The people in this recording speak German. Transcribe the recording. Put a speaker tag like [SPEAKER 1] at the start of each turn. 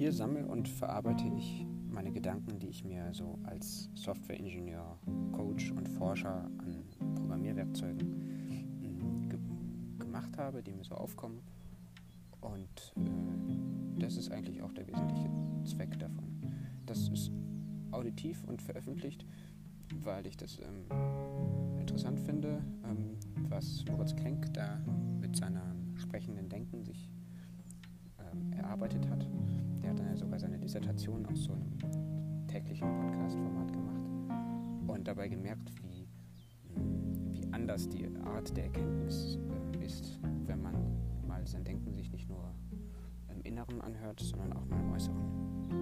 [SPEAKER 1] Hier sammle und verarbeite ich meine Gedanken, die ich mir so als Softwareingenieur, Coach und Forscher an Programmierwerkzeugen hm, ge gemacht habe, die mir so aufkommen. Und äh, das ist eigentlich auch der wesentliche Zweck davon. Das ist auditiv und veröffentlicht, weil ich das ähm, interessant finde, ähm, was Moritz Klenk da mit seinem sprechenden Denken sich ähm, erarbeitet hat. Der hat dann ja sogar seine Dissertation aus so einem täglichen Podcast-Format gemacht und dabei gemerkt, wie, hm, wie anders die Art der Erkenntnis äh, ist, wenn man mal sein Denken sich nicht nur im Inneren anhört, sondern auch mal im Äußeren.